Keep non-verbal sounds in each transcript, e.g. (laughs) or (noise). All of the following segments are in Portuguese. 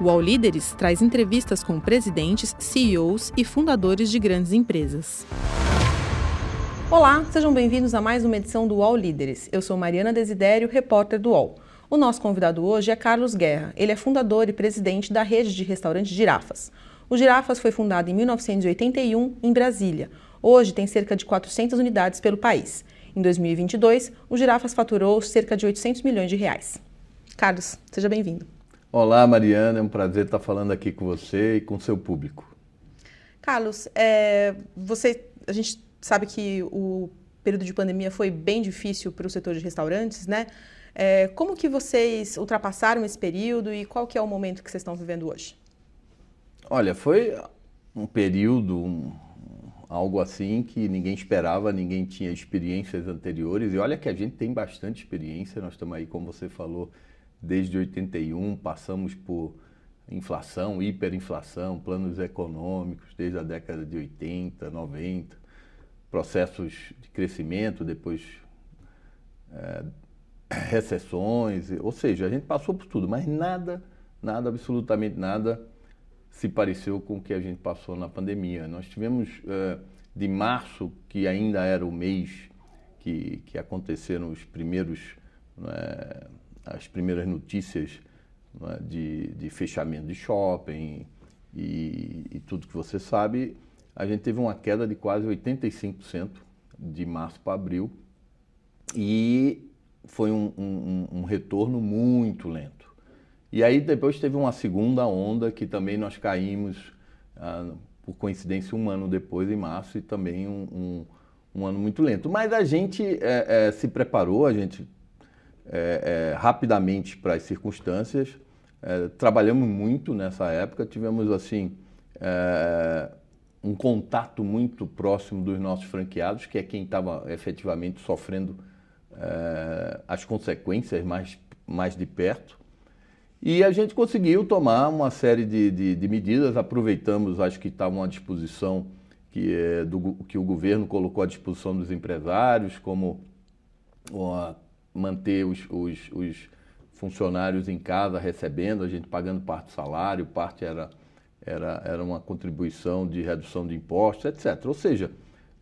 O All Líderes traz entrevistas com presidentes, CEOs e fundadores de grandes empresas. Olá, sejam bem-vindos a mais uma edição do UOL Líderes. Eu sou Mariana Desidério, repórter do UOL. O nosso convidado hoje é Carlos Guerra. Ele é fundador e presidente da rede de restaurantes Girafas. O Girafas foi fundado em 1981 em Brasília. Hoje tem cerca de 400 unidades pelo país. Em 2022, o Girafas faturou cerca de 800 milhões de reais. Carlos, seja bem-vindo. Olá, Mariana. É um prazer estar falando aqui com você e com seu público. Carlos, é, você, a gente sabe que o período de pandemia foi bem difícil para o setor de restaurantes, né? É, como que vocês ultrapassaram esse período e qual que é o momento que vocês estão vivendo hoje? Olha, foi um período, um, algo assim que ninguém esperava, ninguém tinha experiências anteriores. E olha que a gente tem bastante experiência, nós estamos aí, como você falou, desde 81, passamos por inflação, hiperinflação, planos econômicos desde a década de 80, 90, processos de crescimento, depois é, (coughs) recessões, ou seja, a gente passou por tudo, mas nada, nada, absolutamente nada se pareceu com o que a gente passou na pandemia. Nós tivemos uh, de março, que ainda era o mês que, que aconteceram os primeiros, é, as primeiras notícias é, de, de fechamento de shopping e, e tudo que você sabe, a gente teve uma queda de quase 85% de março para abril e foi um, um, um retorno muito lento. E aí depois teve uma segunda onda que também nós caímos, ah, por coincidência, um ano depois, em março, e também um, um, um ano muito lento. Mas a gente é, é, se preparou, a gente é, rapidamente para as circunstâncias, trabalhamos muito nessa época, tivemos assim um contato muito próximo dos nossos franqueados, que é quem estava efetivamente sofrendo as consequências mais, mais de perto. E a gente conseguiu tomar uma série de, de, de medidas, aproveitamos, acho que estavam à disposição, que, é, do, que o governo colocou à disposição dos empresários, como ó, manter os, os, os, funcionários em casa recebendo, a gente pagando parte do salário, parte era, era, era uma contribuição de redução de impostos, etc. Ou seja,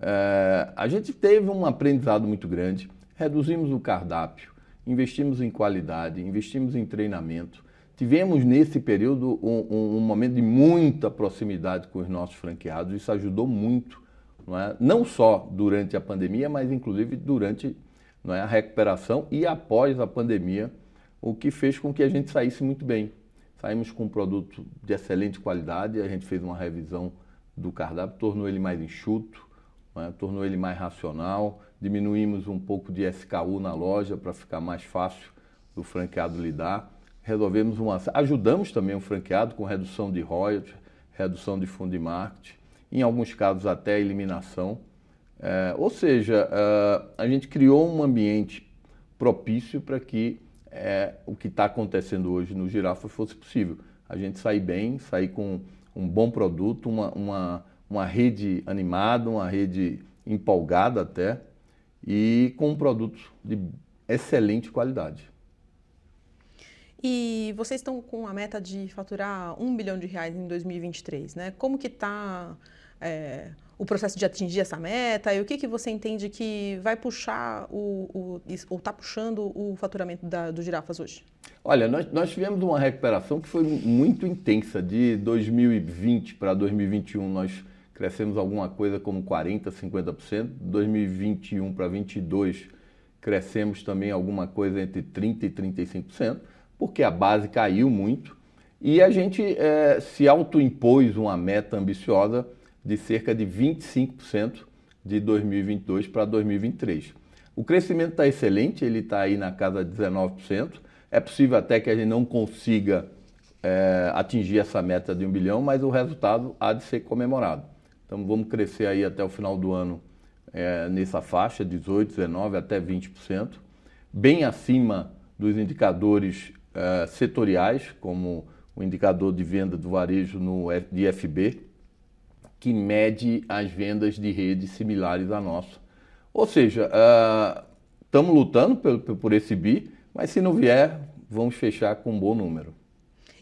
é, a gente teve um aprendizado muito grande, reduzimos o cardápio, investimos em qualidade, investimos em treinamento, Tivemos nesse período um, um, um, momento de muita proximidade com os nossos franqueados, isso ajudou muito, não, é? não só durante a pandemia, mas inclusive durante não é, a recuperação e após a pandemia, o que fez com que a gente saísse muito bem. Saímos com um produto de excelente qualidade, a gente fez uma revisão do cardápio, tornou ele mais enxuto, é? tornou ele mais racional, diminuímos um pouco de SKU na loja para ficar mais fácil do franqueado lidar resolvemos uma. Ajudamos também o franqueado com redução de royalties, redução de fundo de marketing, em alguns casos até eliminação. É, ou seja, é, a gente criou um ambiente propício para que é, o que está acontecendo hoje no Girafa fosse possível. A gente sair bem, sair com um bom produto, uma, uma, uma rede animada, uma rede empolgada até, e com um produto de excelente qualidade. E vocês estão com a meta de faturar um bilhão de reais em 2023, né? Como que está é, o processo de atingir essa meta e o que, que você entende que vai puxar o, o ou está puxando o faturamento da, do Girafas hoje? Olha, nós, nós tivemos uma recuperação que foi muito intensa. De 2020 para 2021 nós crescemos alguma coisa como 40%, 50%. 2021 para 2022 crescemos também alguma coisa entre 30% e 35% porque a base caiu muito e a gente é, se autoimpôs uma meta ambiciosa de cerca de 25% de 2022 para 2023. O crescimento está excelente, ele está aí na casa de 19%. É possível até que a gente não consiga é, atingir essa meta de um bilhão, mas o resultado há de ser comemorado. Então vamos crescer aí até o final do ano é, nessa faixa, 18, 19 até 20%, bem acima dos indicadores uh, setoriais, como o indicador de venda do varejo no IFB, que mede as vendas de redes similares à nossa. Ou seja, estamos uh, lutando por, por esse BI, mas se não vier, vamos fechar com um bom número.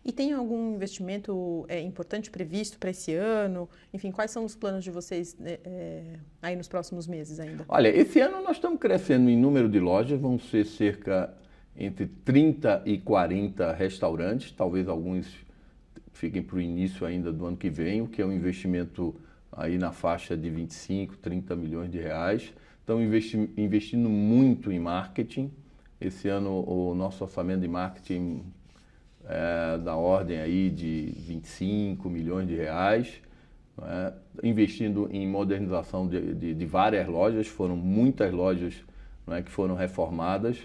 E tem algum investimento é, importante previsto para esse ano? Enfim, quais são os planos de vocês é, aí nos próximos meses ainda? Olha, esse ano nós estamos crescendo em número de lojas, vão ser cerca entre 30 e 40 restaurantes, talvez alguns fiquem para o início ainda do ano que vem, o que é um investimento aí na faixa de 25, 30 milhões de reais. Estão investi investindo muito em marketing. Esse ano o nosso orçamento de marketing é da ordem aí de 25 milhões de reais. É, investindo em modernização de, de, de, várias lojas, foram muitas lojas é, que foram reformadas.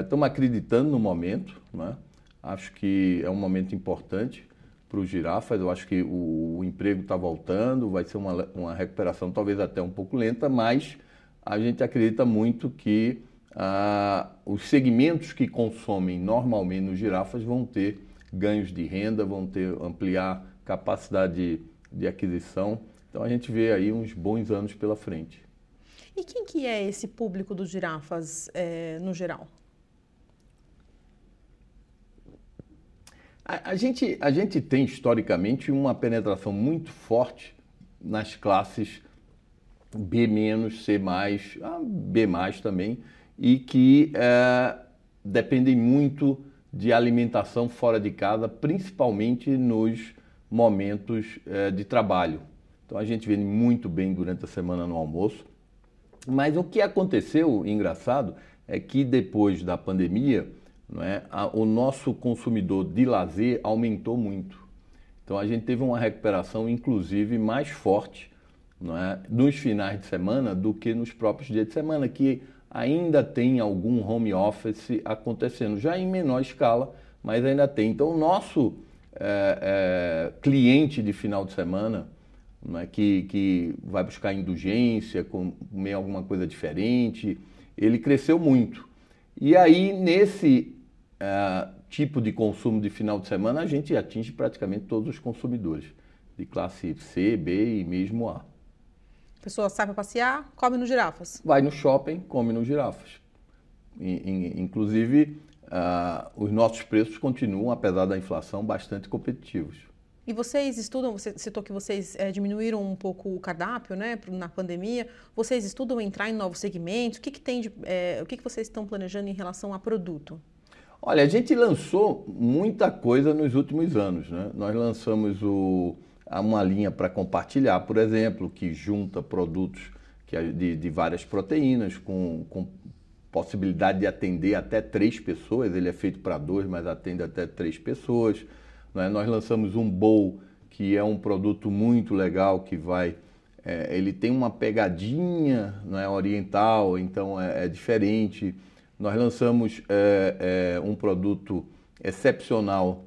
Estamos é, acreditando no momento, é? acho que é um momento importante para os girafas. Eu acho que o, o emprego está voltando, vai ser uma, uma recuperação talvez até um pouco lenta, mas a gente acredita muito que ah, os segmentos que consomem normalmente nos girafas vão ter ganhos de renda, vão ter ampliar capacidade de, de aquisição. Então a gente vê aí uns bons anos pela frente. E quem que é esse público dos girafas é, no geral? A, gente, a gente tem historicamente uma penetração muito forte nas classes B-, C+, B+, também, e que é, dependem muito de alimentação fora de casa, principalmente nos momentos é, de trabalho. Então a gente vende muito bem durante a semana no almoço. Mas o que aconteceu, engraçado, é que depois da pandemia, não é? o nosso consumidor de lazer aumentou muito. Então a gente teve uma recuperação, inclusive, mais forte não é? nos finais de semana do que nos próprios dias de semana, que ainda tem algum home office acontecendo, já em menor escala, mas ainda tem. Então o nosso é, é, cliente de final de semana, é? que, que vai buscar indulgência, comer alguma coisa diferente, ele cresceu muito. E aí, nesse é, tipo de consumo de final de semana, a gente atinge praticamente todos os consumidores, de classe C, B e mesmo A. A pessoa sai para passear, come no girafas. Vai no shopping, come no girafas. Inclusive, uh, os nossos preços continuam, apesar da inflação, bastante competitivos. E vocês estudam, você citou que vocês é, diminuíram um pouco o cardápio né, na pandemia. Vocês estudam entrar em novos segmentos? O que, que tem de, é, o que, que vocês estão planejando em relação a produto? Olha, a gente lançou muita coisa nos últimos anos. Né? Nós lançamos o, uma linha para compartilhar, por exemplo, que junta produtos que, é de, de várias proteínas com, com possibilidade de atender até três pessoas. Ele é feito para dois, mas atende até três pessoas. Né? Nós lançamos um bowl, que é um produto muito legal, que vai... É, ele tem uma pegadinha não é, oriental, então é, é diferente. Nós lançamos é, é, um produto excepcional,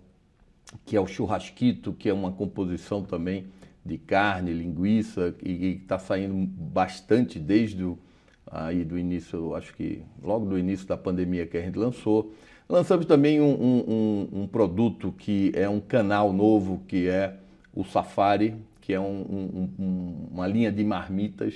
que é o churrasquito, que é uma composição também de carne, linguiça, e está saindo bastante desde o aí do início, acho que logo do início da pandemia que a gente lançou. Lançamos também um, um, um produto que é um canal novo, que é o Safari, que é um, uma linha de marmitas,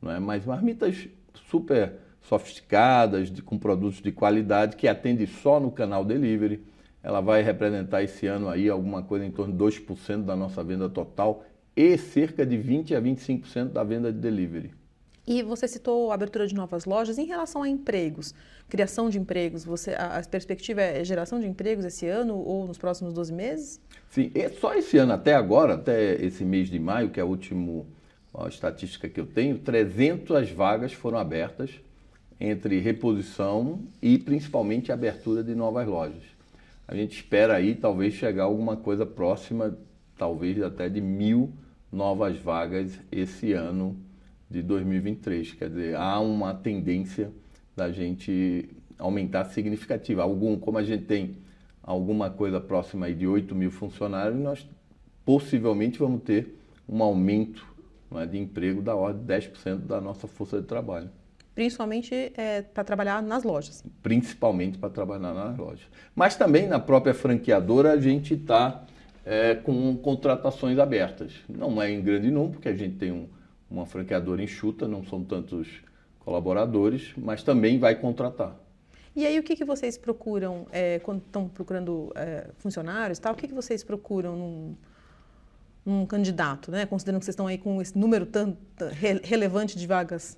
não é? mas marmitas super sofisticadas, de, com produtos de qualidade, que atende só no canal delivery. Ela vai representar esse ano aí alguma coisa em torno de 2% da nossa venda total e cerca de 20 a 25% da venda de delivery. E você citou a abertura de novas lojas em relação a empregos, criação de empregos. Você, a, a perspectiva é geração de empregos esse ano ou nos próximos 12 meses? Sim, só esse ano até agora, até esse mês de maio, que é a última a estatística que eu tenho, 300 vagas foram abertas entre reposição e principalmente abertura de novas lojas. A gente espera aí talvez chegar alguma coisa próxima, talvez até de mil novas vagas esse ano de 2023. Quer dizer, há uma tendência da gente aumentar significativa. Algum, como a gente tem alguma coisa próxima aí de 8 mil funcionários, nós possivelmente vamos ter um aumento é, de emprego da ordem de 10% da nossa força de trabalho. Principalmente é, para trabalhar nas lojas. Principalmente para trabalhar nas lojas. Mas também na própria franqueadora a gente está é, com contratações abertas. Não é em grande número, porque a gente tem um, uma franqueadora enxuta, não são tantos colaboradores, mas também vai contratar. E aí, o que, que vocês procuram é, quando estão procurando é, funcionários tal? O que, que vocês procuram num, num candidato, né? Considerando que vocês estão aí com esse número tanto relevante de vagas?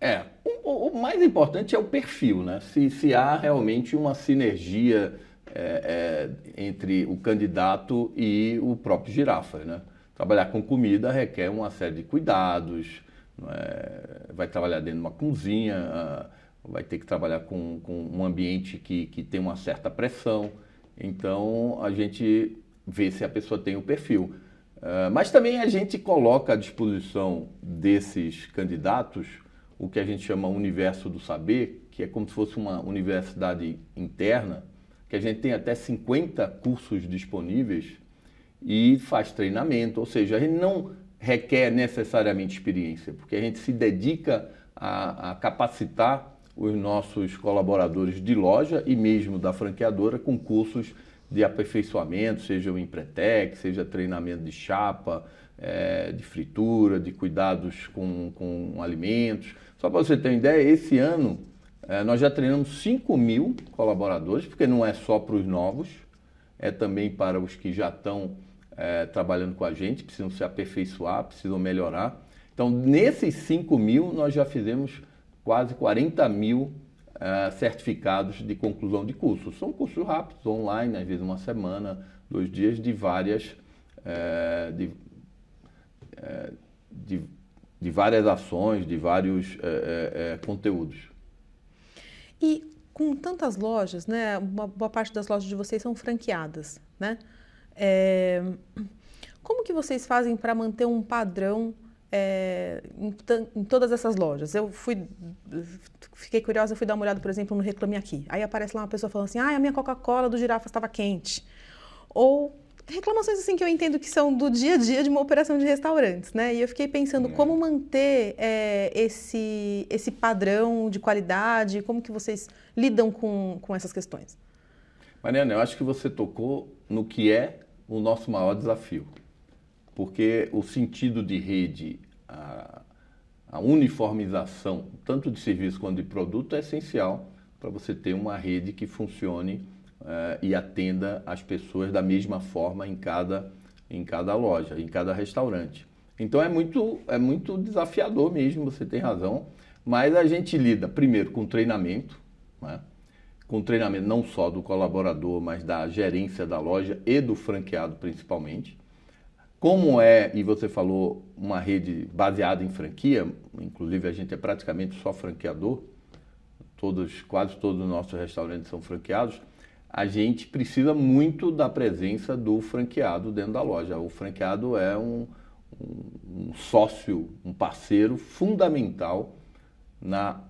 É, o, o, mais importante é o perfil, né? Se, se há realmente uma sinergia é, é, entre o candidato e o próprio girafa, né? Trabalhar com comida requer uma série de cuidados, é? vai trabalhar dentro de uma cozinha, vai ter que trabalhar com, com um ambiente que, que tem uma certa pressão. Então a gente vê se a pessoa tem o perfil. Uh, mas também a gente coloca à disposição desses candidatos o que a gente chama universo do saber, que é como se fosse uma universidade interna, que a gente tem até 50 cursos disponíveis e faz treinamento, ou seja, a gente não requer necessariamente experiência, porque a gente se dedica a, a capacitar os nossos colaboradores de loja e mesmo da franqueadora com cursos de aperfeiçoamento, seja o Empretec, seja treinamento de chapa, é, de fritura, de cuidados com, com alimentos. Só para você ter uma ideia, esse ano é, nós já treinamos 5 mil colaboradores, porque não é só para os novos, é também para os que já estão é, trabalhando com a gente, precisam se aperfeiçoar, precisam melhorar. Então, nesses 5 mil, nós já fizemos quase 40 mil uh, certificados de conclusão de cursos. São cursos rápidos, online, às vezes uma semana, dois dias, de várias, de, de, de, várias ações, de vários conteúdos. E com tantas lojas, né, uma boa parte das lojas de vocês são franqueadas, né? É, como que vocês fazem para manter um padrão é, em, em, todas essas lojas. Eu fui, fiquei curiosa, fui dar uma olhada, por exemplo, no Reclame Aqui. Aí aparece lá uma pessoa falando assim, ah, a minha Coca-Cola do girafa estava quente. Ou reclamações assim que eu entendo que são do dia a dia de uma operação de restaurantes, né? E eu fiquei pensando como manter é, esse, esse padrão de qualidade, como que vocês lidam com, com essas questões. Mariana, eu acho que você tocou no que é o nosso maior desafio porque o sentido de rede, a, a uniformização, tanto de serviço quanto de produto, é essencial para você ter uma rede que funcione uh, e atenda as pessoas da mesma forma em cada, em cada loja, em cada restaurante. Então é muito, é muito desafiador mesmo, você tem razão, mas a gente lida primeiro com treinamento, né? com treinamento não só do colaborador, mas da gerência da loja e do franqueado principalmente. Como é, e você falou, uma rede baseada em franquia, inclusive a gente é praticamente só franqueador, todos, quase todos os nossos restaurantes são franqueados, a gente precisa muito da presença do franqueado dentro da loja. O franqueado é um, um, um sócio, um parceiro fundamental na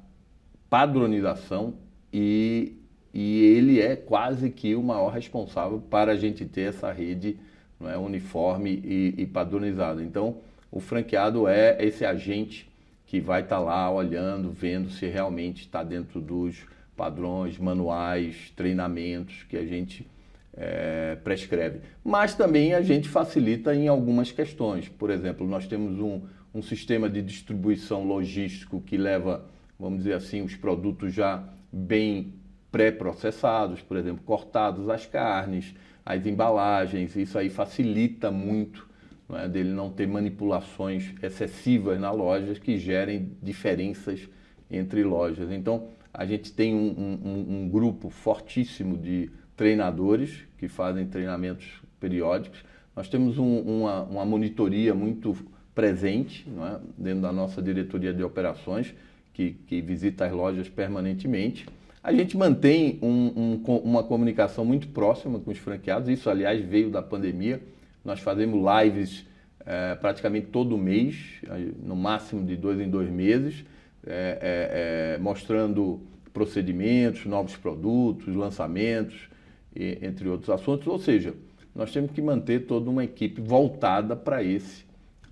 padronização e, e ele é quase que o maior responsável para a gente ter essa rede não é uniforme e, e padronizado. Então, o franqueado é esse agente que vai estar tá lá olhando, vendo se realmente está dentro dos padrões, manuais, treinamentos que a gente é, prescreve. Mas também a gente facilita em algumas questões. Por exemplo, nós temos um, um sistema de distribuição logístico que leva, vamos dizer assim, os produtos já bem pré-processados, por exemplo, cortados as carnes, as embalagens, isso aí facilita muito não é, dele não ter manipulações excessivas na loja que gerem diferenças entre lojas. Então, a gente tem um, um, um grupo fortíssimo de treinadores que fazem treinamentos periódicos. Nós temos um, uma, uma, monitoria muito presente é, dentro da nossa diretoria de operações, que, que visita as lojas permanentemente. A gente mantém um, um, uma comunicação muito próxima com os franqueados, isso, aliás, veio da pandemia. Nós fazemos lives é, praticamente todo mês, no máximo de dois em dois meses, é, é, mostrando procedimentos, novos produtos, lançamentos, e, entre outros assuntos. Ou seja, nós temos que manter toda uma equipe voltada para esse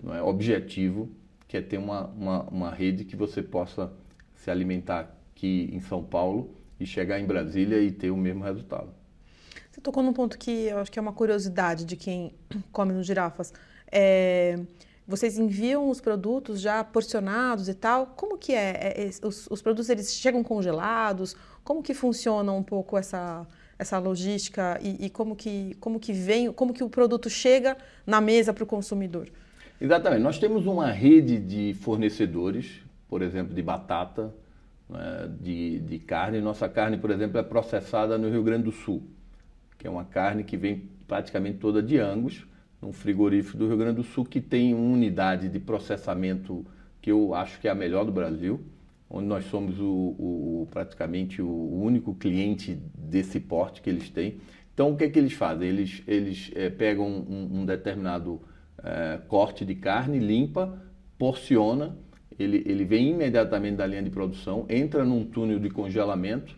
é, objetivo, que é ter uma, uma, uma rede que você possa se alimentar aqui em São Paulo e chegar em Brasília e ter o mesmo resultado. Você tocou num ponto que eu acho que é uma curiosidade de quem come nos girafas. É, vocês enviam os produtos já porcionados e tal? Como que é? é, é os, os, produtos eles chegam congelados? Como que funciona um pouco essa, essa logística e, e como, que, como que vem, como que o produto chega na mesa para o consumidor? Exatamente. Nós temos uma rede de fornecedores, por exemplo, de batata, né, de, de carne. Nossa carne, por exemplo, é processada no Rio Grande do Sul, que é uma carne que vem praticamente toda de Angus, num frigorífico do Rio Grande do Sul que tem uma unidade de processamento que eu acho que é a melhor do Brasil, onde nós somos o, o praticamente o único cliente desse porte que eles têm. Então, o que, é que eles fazem? Eles, eles é, pegam um, um determinado é, corte de carne, limpa, porciona, ele, ele vem imediatamente da linha de produção, entra num túnel de congelamento,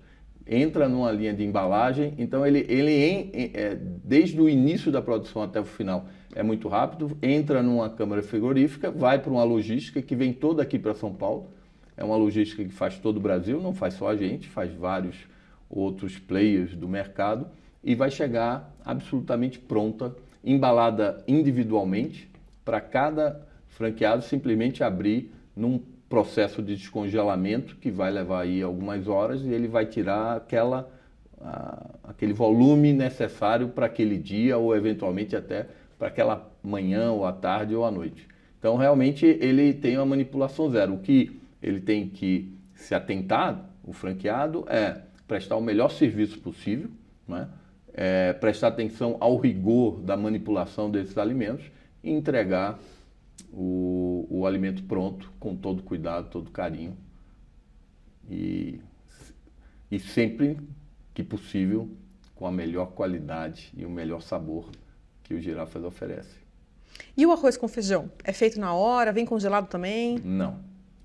entra numa linha de embalagem, então ele, ele em, é, desde o início da produção até o final é muito rápido, entra numa câmara frigorífica, vai para uma logística que vem toda aqui para São Paulo, é uma logística que faz todo o Brasil, não faz só a gente, faz vários outros players do mercado e vai chegar absolutamente pronta, embalada individualmente para cada franqueado simplesmente abrir num processo de descongelamento que vai levar aí algumas horas e ele vai tirar aquela, a, aquele volume necessário para aquele dia ou eventualmente até para aquela manhã ou à tarde ou à noite. Então realmente ele tem uma manipulação zero. O que ele tem que se atentar, o franqueado, é prestar o melhor serviço possível, né? é, prestar atenção ao rigor da manipulação desses alimentos e entregar o, o alimento pronto, com todo cuidado, todo carinho. E, e sempre que possível, com a melhor qualidade e o melhor sabor que o girafas oferece. E o arroz com feijão? É feito na hora? Vem congelado também? Não.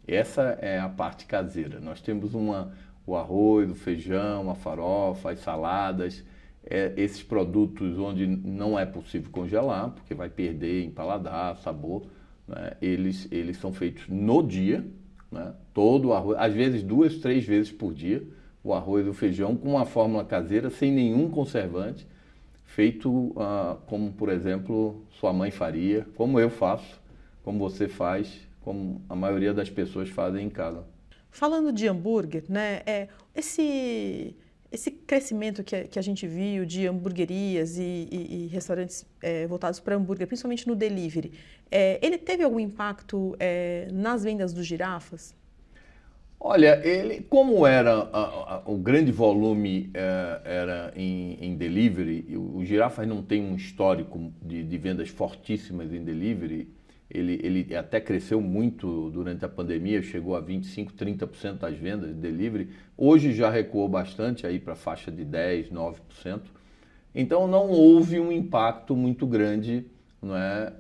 Essa é a parte caseira. Nós temos uma, o arroz, o feijão, a farofa, as saladas, é, esses produtos onde não é possível congelar, porque vai perder em paladar, sabor né, eles, eles são feitos no dia, né, todo o arroz, às vezes duas, três vezes por dia, o arroz e o feijão com uma fórmula caseira, sem nenhum conservante, feito uh, como, por exemplo, sua mãe faria, como eu faço, como você faz, como a maioria das pessoas fazem em casa. Falando de hambúrguer, né, é, esse esse crescimento que a, que a gente viu de hamburguerias e, e, e restaurantes é, voltados para hambúrguer, principalmente no delivery, é, ele teve algum impacto é, nas vendas dos girafas? Olha, ele, como era a, a, o grande volume é, era em, em, delivery, o, o girafas não tem um histórico de, de vendas fortíssimas em delivery ele, ele até cresceu muito durante a pandemia, chegou a 25, 30% das vendas de delivery. Hoje já recuou bastante aí para a faixa de 10, 9%. Então não houve um impacto muito grande, não é,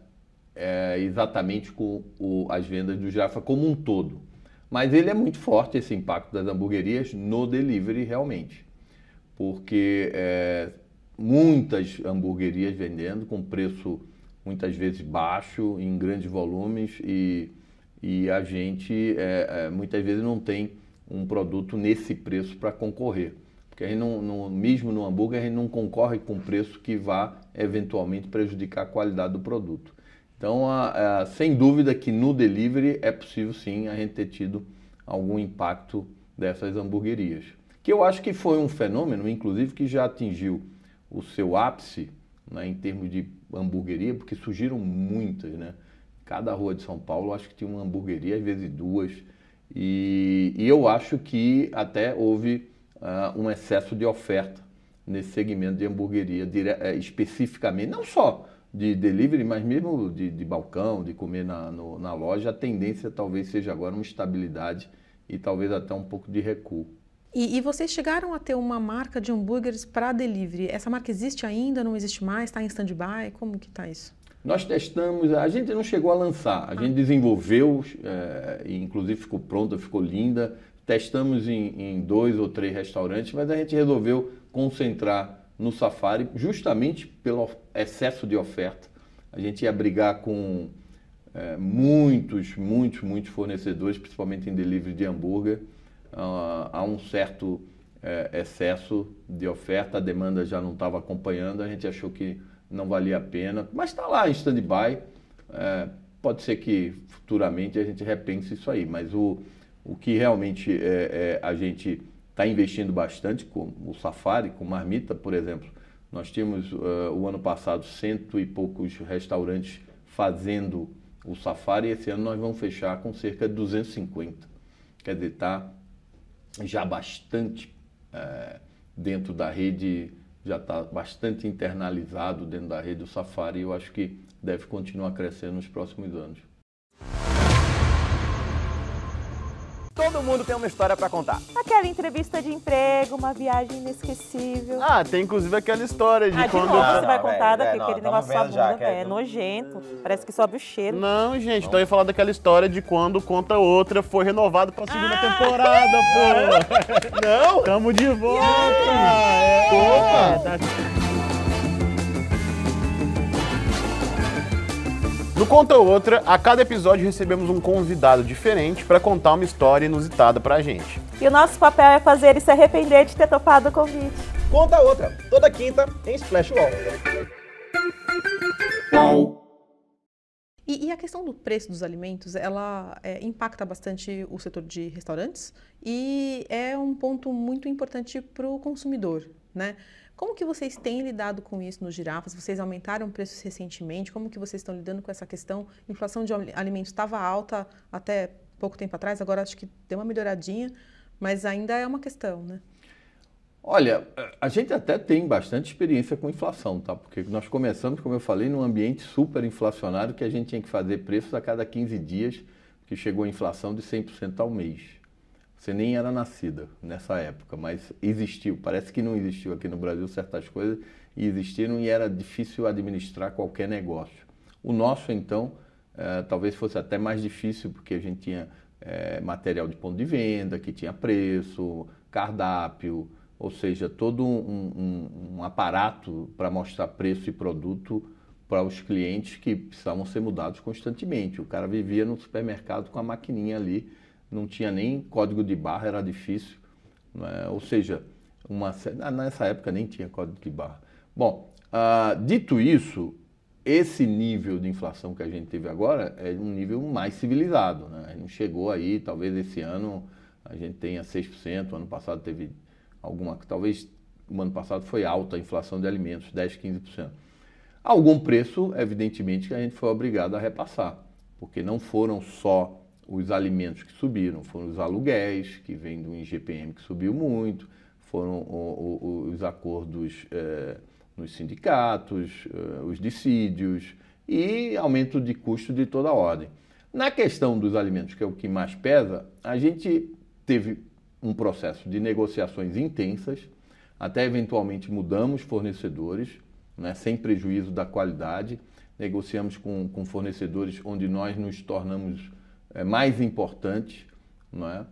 é exatamente com o, as vendas do Jaffa como um todo. Mas ele é muito forte esse impacto das hamburguerias no delivery realmente, porque é, muitas hamburguerias vendendo com preço muitas vezes baixo, em grandes volumes e, e a gente é, é, muitas vezes não tem um produto nesse preço para concorrer. Porque a gente não, não, mesmo no hambúrguer, a gente não concorre com preço que vá eventualmente prejudicar a qualidade do produto. Então, a, a, sem dúvida que no delivery é possível sim a gente ter tido algum impacto dessas hamburguerias. Que eu acho que foi um fenômeno, inclusive, que já atingiu o seu ápice né, em termos de hamburgueria, porque surgiram muitas, né? Cada rua de São Paulo acho que tinha uma hamburgueria, às vezes duas. E, e eu acho que até houve uh, um excesso de oferta nesse segmento de hamburgueria, dire, é, especificamente, não só de delivery, mas mesmo de, de balcão, de comer na, no, na loja. A tendência talvez seja agora uma estabilidade e talvez até um pouco de recuo. E, e, vocês chegaram a ter uma marca de hambúrgueres para delivery. Essa marca existe ainda? Não existe mais? Está em stand-by? Como que está isso? Nós testamos, a gente não chegou a lançar, a ah. gente desenvolveu, é, inclusive ficou pronta, ficou linda. Testamos em, em dois ou três restaurantes, mas a gente resolveu concentrar no Safari justamente pelo excesso de oferta. A gente ia brigar com é, muitos, muitos, muitos fornecedores, principalmente em delivery de hambúrguer uh, há um certo é, excesso de oferta, a demanda já não estava acompanhando, a gente achou que não valia a pena, mas está lá em stand-by. É, pode ser que futuramente a gente repense isso aí, mas o, o que realmente é, a gente está investindo bastante, com o Safari, com Marmita, por exemplo. Nós tínhamos uh, o ano passado cento e poucos restaurantes fazendo o Safari esse ano nós vamos fechar com cerca de 250. Quer dizer, está já bastante é, dentro da rede, já está bastante internalizado dentro da rede do Safari e eu acho que deve continuar crescendo nos próximos anos. Todo mundo tem uma história para contar. Aquela entrevista de emprego, uma viagem inesquecível. Ah, tem inclusive aquela história de ah, quando. De novo, você não, vai contar daquele é, negócio sua já, bunda, é, é, nojento. Parece que sobe o cheiro. Não, gente, então eu ia falar daquela história de quando Conta Outra foi renovado pra segunda ah! temporada, pô. (laughs) não? Tamo de volta! É, Opa! É, No Conta Outra, a cada episódio recebemos um convidado diferente para contar uma história inusitada pra gente. E o nosso papel é fazer ele se arrepender de ter topado o convite. Conta Outra, toda quinta em Splash Wall. E, e, a questão do preço dos alimentos, ela é, impacta bastante o setor de restaurantes e é um ponto muito importante para o consumidor, né? Como que vocês têm lidado com isso nos girafas? Vocês aumentaram preços recentemente? Como que vocês estão lidando com essa questão? A inflação de alimentos estava alta até pouco tempo atrás, agora acho que deu uma melhoradinha, mas ainda é uma questão, né? Olha, a gente até tem bastante experiência com inflação, tá? Porque nós começamos, como eu falei, num ambiente super inflacionário que a gente tinha que fazer preços a cada 15 dias, que chegou a inflação de 100% ao mês. Você nem era nascida nessa época, mas existiu. Parece que não existiu aqui no Brasil certas coisas e existiram e era difícil administrar qualquer negócio. O nosso, então, é, talvez fosse até mais difícil, porque a gente tinha é, material de ponto de venda, que tinha preço, cardápio, ou seja, todo um, um, um aparato para mostrar preço e produto para os clientes que precisavam ser mudados constantemente. O cara vivia no supermercado com a maquininha ali não tinha nem código de barra, era difícil. É? Ou seja, uma, ah, nessa época nem tinha código de barra. Bom, uh, dito isso, esse nível de inflação que a gente teve agora é um nível mais civilizado. Né? Não chegou aí, talvez esse ano a gente tenha 6%, o ano passado teve alguma, talvez o ano passado foi alta a inflação de alimentos, 10, 15%. Algum preço, evidentemente, que a gente foi obrigado a repassar, porque não foram só os alimentos que subiram, foram os aluguéis, que vem do IGPM que subiu muito, foram o, o, os acordos é, nos sindicatos, é, os dissídios e aumento de custo de toda ordem. Na questão dos alimentos, que é o que mais pesa, a gente teve um processo de negociações intensas, até eventualmente mudamos fornecedores, né, sem prejuízo da qualidade, negociamos com, com fornecedores onde nós nos tornamos é, mais importantes. Não é?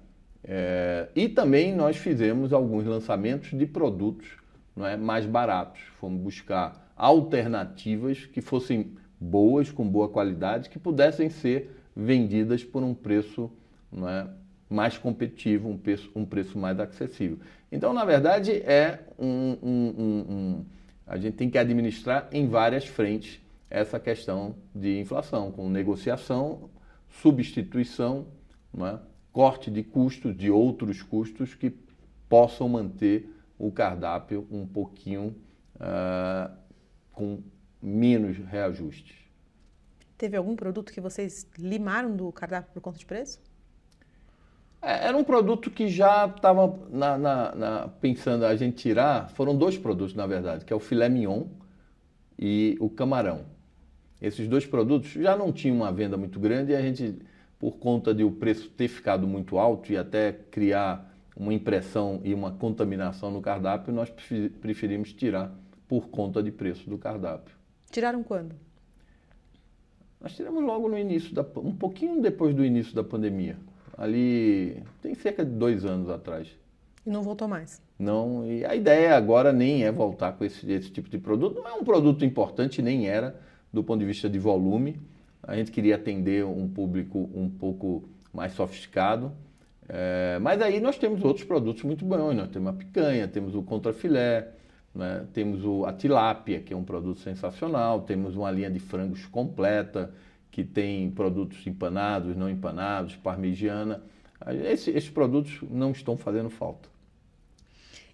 É, e também nós fizemos alguns lançamentos de produtos não é, mais baratos. Fomos buscar alternativas que fossem boas, com boa qualidade, que pudessem ser vendidas por um preço não é, mais competitivo, um preço, um preço mais acessível. Então, na verdade, é um, um, um, um, a gente tem que administrar em várias frentes essa questão de inflação, com negociação substituição, é? corte de custos, de outros custos que possam manter o cardápio um pouquinho uh, com menos reajustes. Teve algum produto que vocês limaram do cardápio por conta de preço? É, era um produto que já estava na, na, na, pensando a gente tirar. Foram dois produtos, na verdade, que é o filé mignon e o camarão. Esses dois produtos já não tinham uma venda muito grande e a gente, por conta de o preço ter ficado muito alto e até criar uma impressão e uma contaminação no cardápio, nós preferimos tirar por conta de preço do cardápio. Tiraram quando? Nós tiramos logo no início, da, um pouquinho depois do início da pandemia. Ali tem cerca de dois anos atrás. E não voltou mais? Não, e a ideia agora nem é voltar com esse, esse tipo de produto. Não é um produto importante, nem era do ponto de vista de volume. A gente queria atender um público um pouco mais sofisticado. É, mas aí nós temos outros produtos muito bons. Nós temos a picanha, temos o contrafilé, né? temos o, a tilápia, que é um produto sensacional. Temos uma linha de frangos completa, que tem produtos empanados, não empanados, parmegiana. Esse, esses produtos não estão fazendo falta.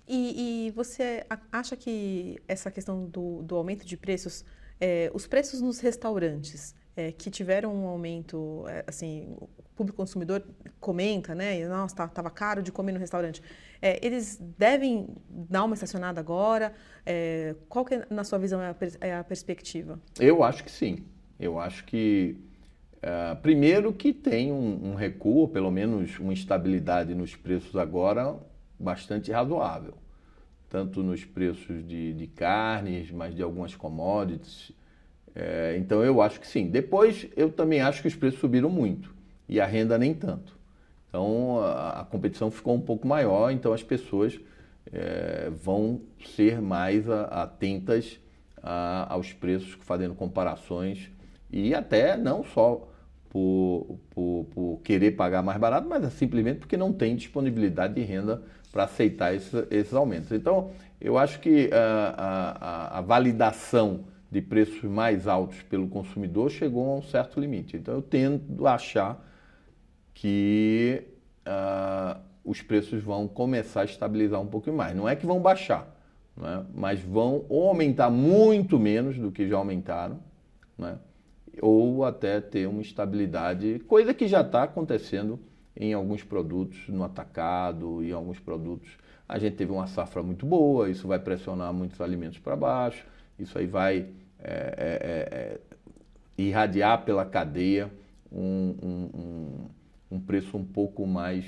E, e você acha que essa questão do, do aumento de preços, é, os preços nos restaurantes, é, que tiveram um aumento, é, assim, o público consumidor comenta, né? Nossa, estava tá, caro de comer no restaurante. É, eles devem dar uma estacionada agora? É, qual que, na sua visão, é a, é a, perspectiva? Eu acho que sim. Eu acho que, uh, primeiro, que tem um, um recuo, pelo menos uma estabilidade nos preços agora bastante razoável. Tanto nos preços de, de carnes, mas de algumas commodities. É, então, eu acho que sim. Depois, eu também acho que os preços subiram muito e a renda nem tanto. Então a, a competição ficou um pouco maior, então as pessoas é, vão ser mais a, atentas a, aos preços, fazendo comparações e até não só por, por, por, querer pagar mais barato, mas é simplesmente porque não tem disponibilidade de renda para aceitar esse, esses aumentos. Então, eu acho que a, a, a, validação de preços mais altos pelo consumidor chegou a um certo limite. Então, eu tendo a achar que uh, os preços vão começar a estabilizar um pouco mais. Não é que vão baixar, né? mas vão ou aumentar muito menos do que já aumentaram, né? ou até ter uma estabilidade, coisa que já está acontecendo em alguns produtos no atacado e alguns produtos. A gente teve uma safra muito boa, isso vai pressionar muitos alimentos para baixo, isso aí vai é, é, é, irradiar pela cadeia um, um, um preço um pouco mais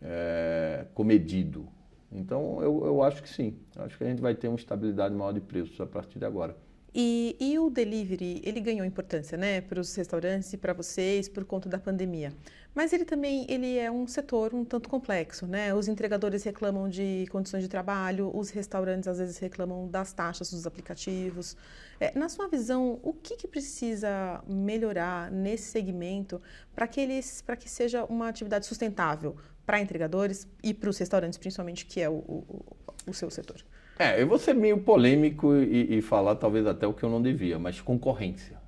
é, comedido. Então, eu, eu acho que sim. Acho que a gente vai ter uma estabilidade maior de preços a partir de agora. E, e o delivery, ele ganhou importância, né, para os restaurantes e para vocês por conta da pandemia. Mas ele também ele é um setor um tanto complexo, né? Os entregadores reclamam de condições de trabalho, os restaurantes às vezes reclamam das taxas dos aplicativos. É, na sua visão, o que, que precisa melhorar nesse segmento para que eles, para que seja uma atividade sustentável para entregadores e para os restaurantes, principalmente, que é o, o, o seu setor? É, eu vou ser meio polêmico e, e, falar talvez até o que eu não devia, mas concorrência.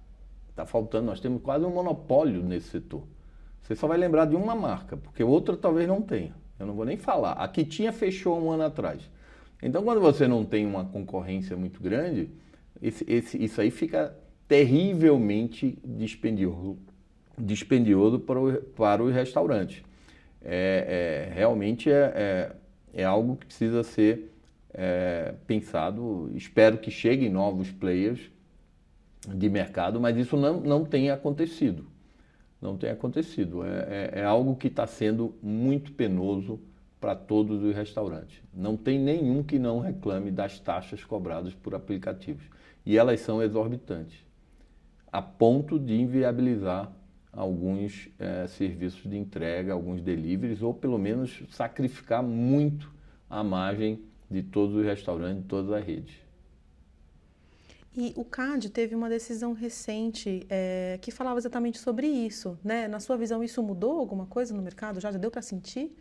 Está faltando, nós temos quase um monopólio nesse setor. Você só vai lembrar de uma marca, porque outra talvez não tenha. Eu não vou nem falar. A que tinha fechou um ano atrás. Então, quando você não tem uma concorrência muito grande, esse, esse, isso aí fica terrivelmente dispendioso, dispendioso para, o, para os restaurantes. É, é realmente é, é, é algo que precisa ser é, pensado. Espero que cheguem novos players de mercado, mas isso não, não tem acontecido. Não tem acontecido. É, é, é algo que está sendo muito penoso para todos os restaurantes. Não tem nenhum que não reclame das taxas cobradas por aplicativos. E elas são exorbitantes, a ponto de inviabilizar alguns é, serviços de entrega, alguns deliveries, ou pelo menos sacrificar muito a margem de todos os restaurantes, de todas as redes. E o CAD teve uma decisão recente é, que falava exatamente sobre isso. Né? Na sua visão, isso mudou alguma coisa no mercado? Já, já deu para sentir?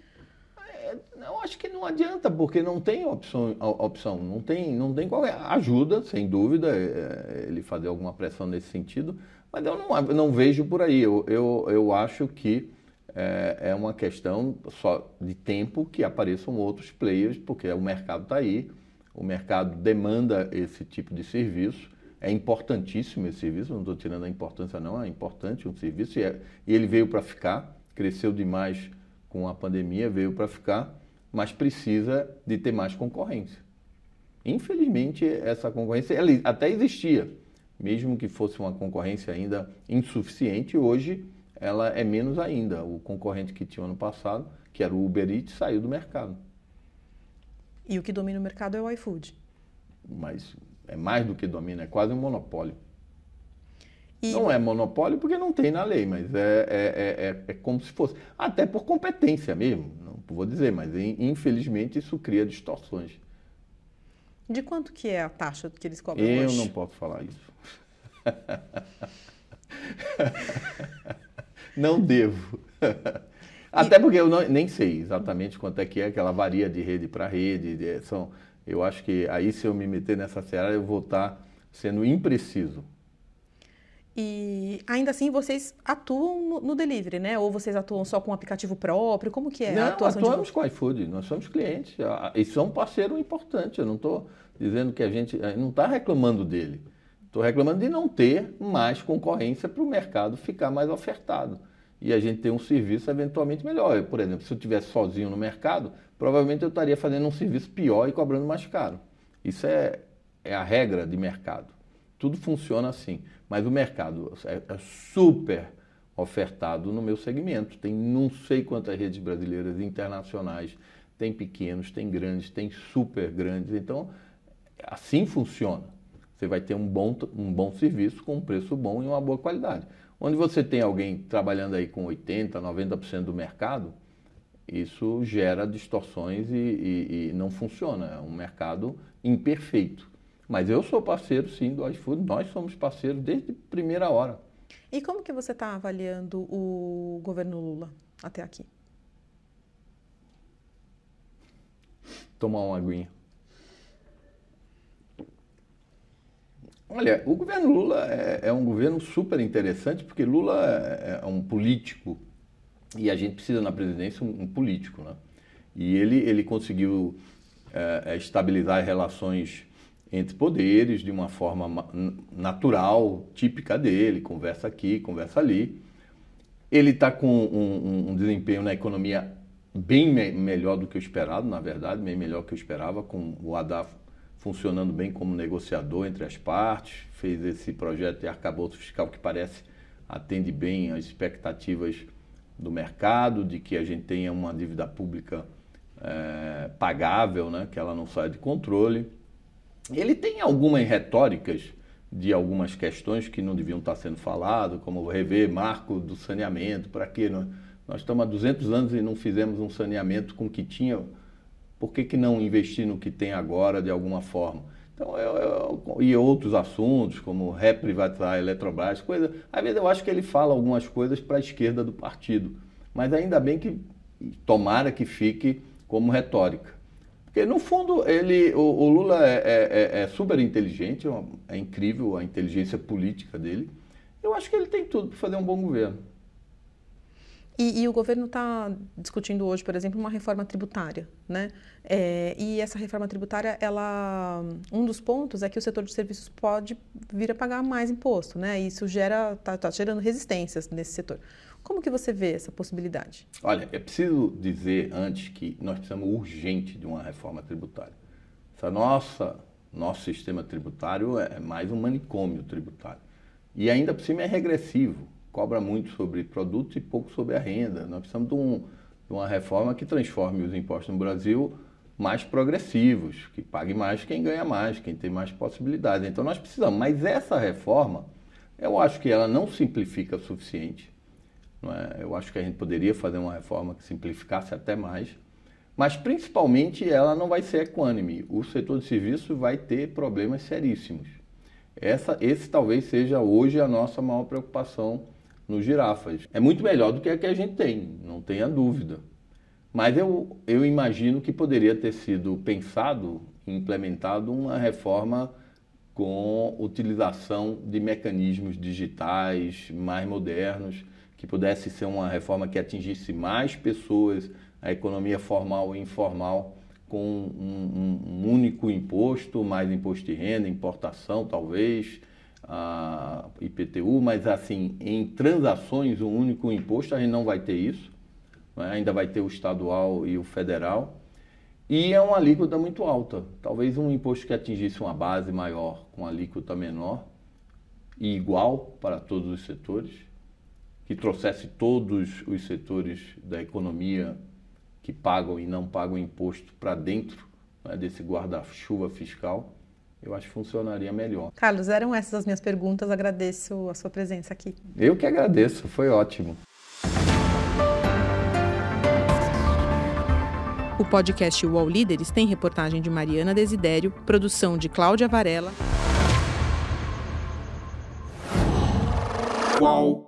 É, eu acho que não adianta, porque não tem opção, opção não tem, não tem qualquer ajuda, sem dúvida, é, ele fazer alguma pressão nesse sentido, mas eu não, não vejo por aí. Eu, eu, eu acho que é, é uma questão só de tempo que apareçam outros players, porque o mercado está aí, o mercado demanda esse tipo de serviço. É importantíssimo esse serviço, não estou tirando a importância, não, é importante um serviço e, é, e ele veio para ficar, cresceu demais com a pandemia, veio para ficar, mas precisa de ter mais concorrência. Infelizmente, essa concorrência ela até existia, mesmo que fosse uma concorrência ainda insuficiente, hoje ela é menos ainda. O concorrente que tinha ano passado, que era o Uber Eats, saiu do mercado. E o que domina o mercado é o iFood. Mas é mais do que domina, é quase um monopólio. E... Não é monopólio porque não tem na lei, mas é, é, é, é, como se fosse. Até por competência mesmo, não vou dizer, mas infelizmente isso cria distorções. De quanto que é a taxa que eles cobram Eu hoje? não posso falar isso. (laughs) não devo. (laughs) Até porque eu não, nem sei exatamente quanto é que é, que ela varia de rede para rede. De, são, eu acho que aí se eu me meter nessa seara eu vou estar sendo impreciso. E ainda assim vocês atuam no, no delivery, né? Ou vocês atuam só com um aplicativo próprio? Como que é não, a atuação atuamos de com o iFood, nós somos clientes. E são um parceiro importante. Eu não estou dizendo que a gente não está reclamando dele. Estou reclamando de não ter mais concorrência para o mercado ficar mais ofertado. E a gente ter um serviço eventualmente melhor. Por exemplo, se eu estivesse sozinho no mercado, provavelmente eu estaria fazendo um serviço pior e cobrando mais caro. Isso é, é a regra de mercado. Tudo funciona assim. Mas o mercado é, é super ofertado no meu segmento. Tem não sei quantas redes brasileiras internacionais, tem pequenos, tem grandes, tem super grandes. Então, assim funciona. Você vai ter um bom, um bom serviço com um preço bom e uma boa qualidade. Onde você tem alguém trabalhando aí com 80%, 90% do mercado, isso gera distorções e, e, e não funciona. É um mercado imperfeito. Mas eu sou parceiro, sim, do iFood. Nós somos parceiros desde a primeira hora. E como que você está avaliando o governo Lula até aqui? Tomar uma aguinha. Olha, o governo Lula é, é, um governo super interessante, porque Lula é, é, um político e a gente precisa na presidência um, um político, né? E ele, ele conseguiu é, é estabilizar relações entre poderes de uma forma natural, típica dele, conversa aqui, conversa ali. Ele está com um, um, desempenho na economia bem me melhor do que o esperado, na verdade, bem melhor que eu esperava, com o Haddad funcionando bem como negociador entre as partes, fez esse projeto de arcabouço fiscal que parece atende bem às expectativas do mercado, de que a gente tenha uma dívida pública é, pagável, né, que ela não saia de controle. Ele tem algumas retóricas de algumas questões que não deviam estar sendo faladas, como rever marco do saneamento, para quê? Nós, nós estamos há 200 anos e não fizemos um saneamento com o que tinha, por que, que não investir no que tem agora de alguma forma? Então, eu, eu, e outros assuntos, como reprivatizar a Eletrobras, coisa. Às vezes eu acho que ele fala algumas coisas para a esquerda do partido, mas ainda bem que tomara que fique como retórica. Porque, no fundo, ele, o, o Lula é, é, é, é super inteligente, é, é incrível a inteligência política dele. Eu acho que ele tem tudo para fazer um bom governo. E, e, o governo está discutindo hoje, por exemplo, uma reforma tributária, né? É, e essa reforma tributária, ela, um dos pontos é que o setor de serviços pode vir a pagar mais imposto, né? E isso gera, está tá gerando resistências nesse setor. Como que você vê essa possibilidade? Olha, é preciso dizer antes que nós precisamos urgente de uma reforma tributária. Essa nossa, nosso sistema tributário é mais um manicômio tributário. E ainda por cima é regressivo, cobra muito sobre produtos e pouco sobre a renda. Nós precisamos de, um, de uma reforma que transforme os impostos no Brasil mais progressivos, que pague mais quem ganha mais, quem tem mais possibilidades. Então nós precisamos, mas essa reforma, eu acho que ela não simplifica o suficiente é? Eu acho que a gente poderia fazer uma reforma que simplificasse até mais, mas principalmente ela não vai ser equânime. O setor de serviço vai ter problemas seríssimos. Essa, esse talvez seja hoje a nossa maior preocupação nos girafas. É muito melhor do que a que a gente tem, não tenha dúvida. Mas eu, eu imagino que poderia ter sido pensado implementado uma reforma com utilização de mecanismos digitais mais modernos que pudesse ser uma reforma que atingisse mais pessoas, a economia formal e informal, com um, um, um único imposto, mais imposto de renda, importação talvez, a IPTU, mas assim, em transações, um único imposto, a gente não vai ter isso, né? ainda vai ter o estadual e o federal. E é uma alíquota muito alta. Talvez um imposto que atingisse uma base maior, com alíquota menor e igual para todos os setores que trouxesse todos os setores da economia que pagam e não pagam imposto para dentro né, desse guarda-chuva fiscal, eu acho que funcionaria melhor. Carlos, eram essas as minhas perguntas. Agradeço a sua presença aqui. Eu que agradeço, foi ótimo. O podcast UOL Líderes tem reportagem de Mariana Desidério, produção de Cláudia Varela. Uau.